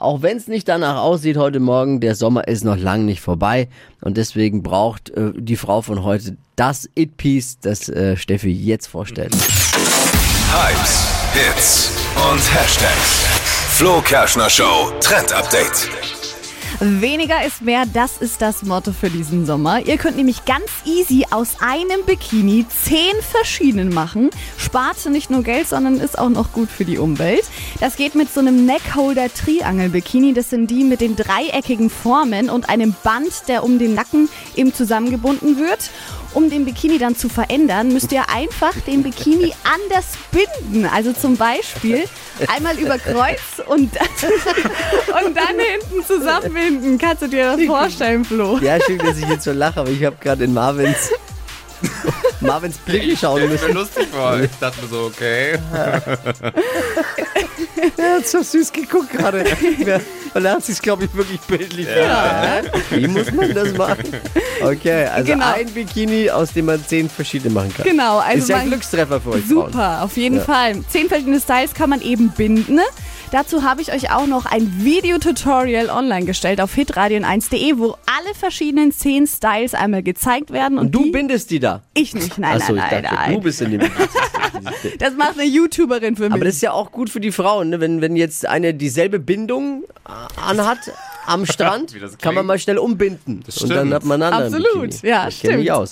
auch wenn es nicht danach aussieht heute Morgen, der Sommer ist noch lang nicht vorbei und deswegen braucht äh, die Frau von heute das It-Piece, das äh, Steffi jetzt vorstellt. Hypes, Hits und Hashtags. Flo Kerschner Show Trend Update. Weniger ist mehr, das ist das Motto für diesen Sommer. Ihr könnt nämlich ganz easy aus einem Bikini zehn verschiedenen machen. Spart nicht nur Geld, sondern ist auch noch gut für die Umwelt. Das geht mit so einem Neckholder Triangel Bikini. Das sind die mit den dreieckigen Formen und einem Band, der um den Nacken eben zusammengebunden wird. Um den Bikini dann zu verändern, müsst ihr einfach den Bikini anders binden. Also zum Beispiel einmal über Kreuz und, hinten zusammenbinden. Kannst du dir das vorstellen, Flo? Ja, schön, dass ich jetzt so lache, aber ich habe gerade in Marvins Marvins Blick schauen Ich müssen. bin lustig war. Ich dachte mir so, okay. Er hat so süß geguckt gerade. Und er hat sich, glaube ich, wirklich bildlich ja. Wie muss man das machen? Okay, also Genau. ein Bikini, aus dem man zehn verschiedene machen kann. Genau, also ist ja ein Glückstreffer für euch Frauen. Super, auf jeden Ja. Fall. Zehn verschiedene Styles kann man eben binden. Dazu habe ich euch auch noch ein Videotutorial online gestellt auf hitradion1.de, wo alle verschiedenen zehn Styles einmal gezeigt werden. Und, Und du die, bindest die da? Ich nicht, nein, Achso, nein, ich nein, dachte, nein. du bist in dem. Das macht eine YouTuberin für mich. Aber das ist ja auch gut für die Frauen, ne? wenn, wenn jetzt eine dieselbe Bindung äh, anhat am Strand, Wie das kann man mal schnell umbinden. Das Und dann stimmt. hat man einen anderen Absolut, Bikini. ja, ich kenn mich stimmt. aus.